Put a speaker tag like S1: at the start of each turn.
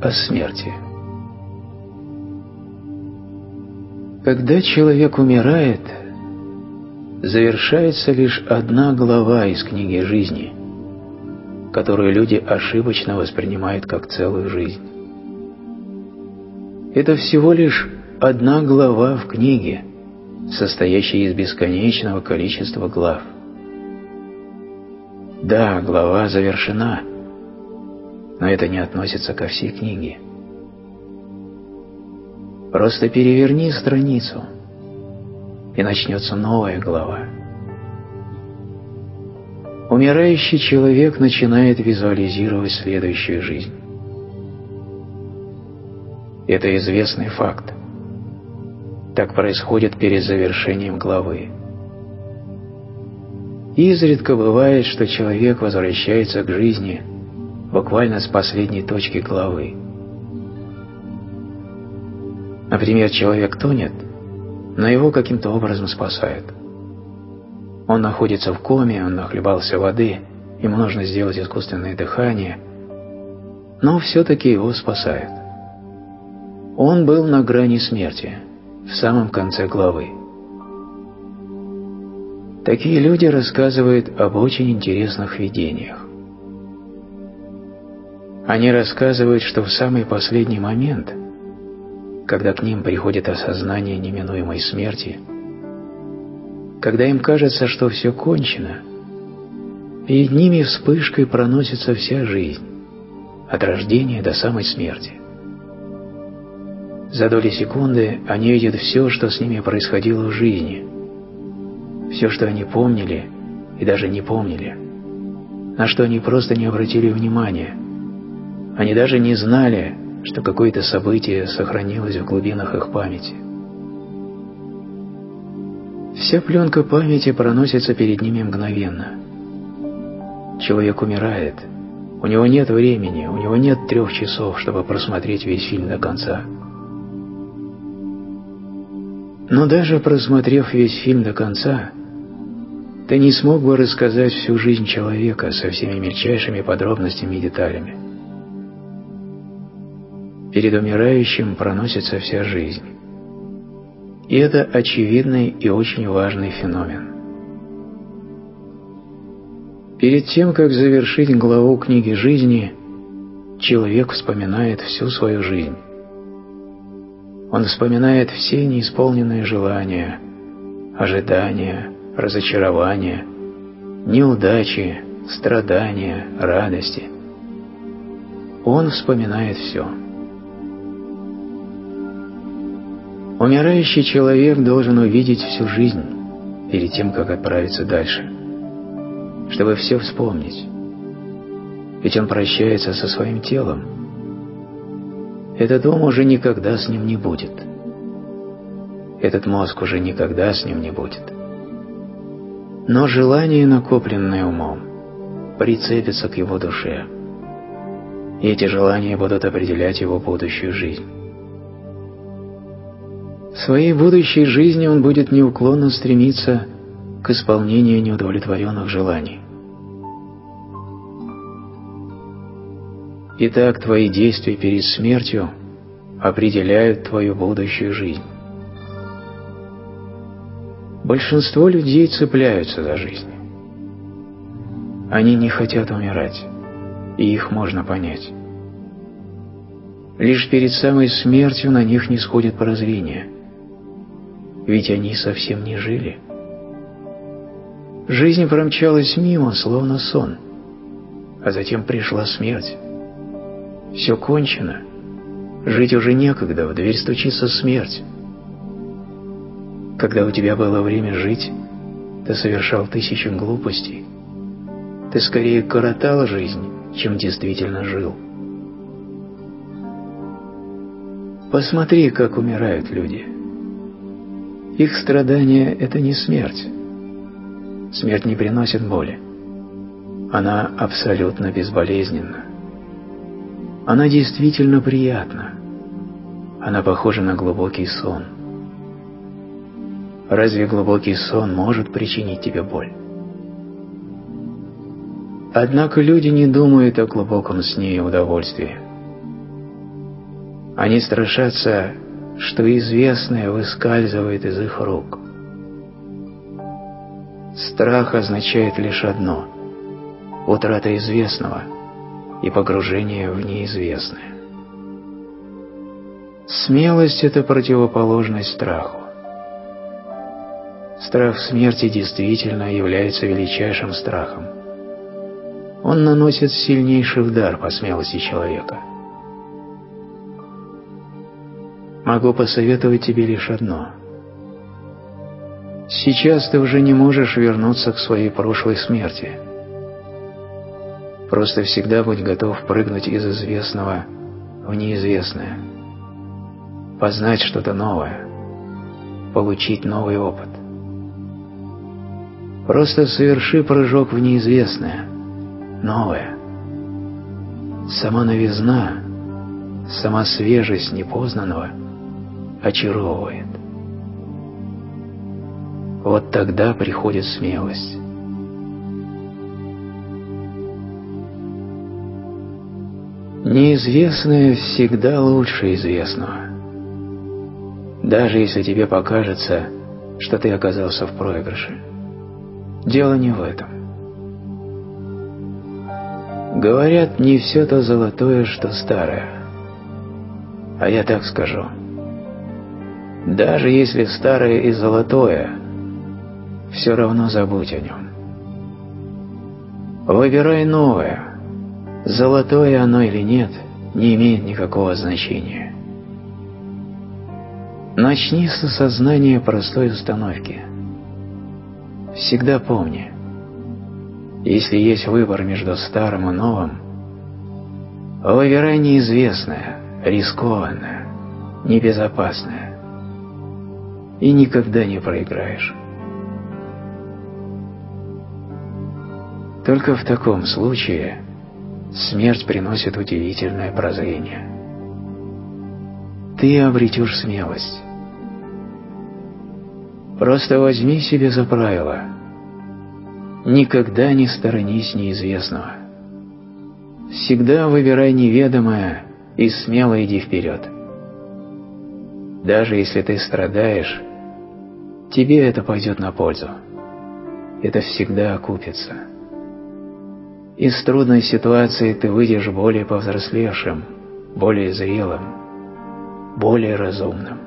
S1: о смерти. Когда человек умирает, завершается лишь одна глава из книги жизни, которую люди ошибочно воспринимают как целую жизнь. Это всего лишь одна глава в книге, состоящей из бесконечного количества глав. Да, глава завершена, но это не относится ко всей книге. Просто переверни страницу, и начнется новая глава. Умирающий человек начинает визуализировать следующую жизнь. Это известный факт. Так происходит перед завершением главы. Изредка бывает, что человек возвращается к жизни буквально с последней точки главы. Например, человек тонет, но его каким-то образом спасают. Он находится в коме, он нахлебался воды, ему нужно сделать искусственное дыхание, но все-таки его спасают. Он был на грани смерти, в самом конце главы. Такие люди рассказывают об очень интересных видениях. Они рассказывают, что в самый последний момент – когда к ним приходит осознание неминуемой смерти, когда им кажется, что все кончено, перед ними вспышкой проносится вся жизнь, от рождения до самой смерти. За доли секунды они видят все, что с ними происходило в жизни, все, что они помнили и даже не помнили, на что они просто не обратили внимания. Они даже не знали, что какое-то событие сохранилось в глубинах их памяти. Вся пленка памяти проносится перед ними мгновенно. Человек умирает, у него нет времени, у него нет трех часов, чтобы просмотреть весь фильм до конца. Но даже просмотрев весь фильм до конца, ты не смог бы рассказать всю жизнь человека со всеми мельчайшими подробностями и деталями. Перед умирающим проносится вся жизнь. И это очевидный и очень важный феномен. Перед тем, как завершить главу книги жизни, человек вспоминает всю свою жизнь. Он вспоминает все неисполненные желания, ожидания, разочарования, неудачи, страдания, радости. Он вспоминает все. Умирающий человек должен увидеть всю жизнь перед тем, как отправиться дальше, чтобы все вспомнить. Ведь он прощается со своим телом. Этот ум уже никогда с ним не будет. Этот мозг уже никогда с ним не будет. Но желание, накопленное умом, прицепится к его душе. И эти желания будут определять его будущую жизнь. В своей будущей жизни он будет неуклонно стремиться к исполнению неудовлетворенных желаний. Итак, твои действия перед смертью определяют твою будущую жизнь. Большинство людей цепляются за жизнь. Они не хотят умирать, и их можно понять. Лишь перед самой смертью на них не сходит прозрение – ведь они совсем не жили. Жизнь промчалась мимо, словно сон, а затем пришла смерть. Все кончено. Жить уже некогда, в дверь стучится смерть. Когда у тебя было время жить, ты совершал тысячи глупостей. Ты скорее коротал жизнь, чем действительно жил. Посмотри, как умирают люди. Их страдание – это не смерть. Смерть не приносит боли. Она абсолютно безболезненна. Она действительно приятна. Она похожа на глубокий сон. Разве глубокий сон может причинить тебе боль? Однако люди не думают о глубоком сне и удовольствии. Они страшатся, что известное выскальзывает из их рук. Страх означает лишь одно – утрата известного и погружение в неизвестное. Смелость – это противоположность страху. Страх смерти действительно является величайшим страхом. Он наносит сильнейший удар по смелости человека. Могу посоветовать тебе лишь одно. Сейчас ты уже не можешь вернуться к своей прошлой смерти. Просто всегда будь готов прыгнуть из известного в неизвестное, познать что-то новое, получить новый опыт. Просто соверши прыжок в неизвестное, новое. Сама новизна, сама свежесть непознанного очаровывает. Вот тогда приходит смелость. Неизвестное всегда лучше известного. Даже если тебе покажется, что ты оказался в проигрыше. Дело не в этом. Говорят, не все то золотое, что старое. А я так скажу. Даже если старое и золотое, все равно забудь о нем. Выбирай новое. Золотое оно или нет, не имеет никакого значения. Начни с осознания простой установки – Всегда помни, если есть выбор между старым и новым, выбирай неизвестное, рискованное, небезопасное, и никогда не проиграешь. Только в таком случае смерть приносит удивительное прозрение. Ты обретешь смелость, Просто возьми себе за правило. Никогда не сторонись неизвестного. Всегда выбирай неведомое и смело иди вперед. Даже если ты страдаешь, тебе это пойдет на пользу. Это всегда окупится. Из трудной ситуации ты выйдешь более повзрослевшим, более зрелым, более разумным.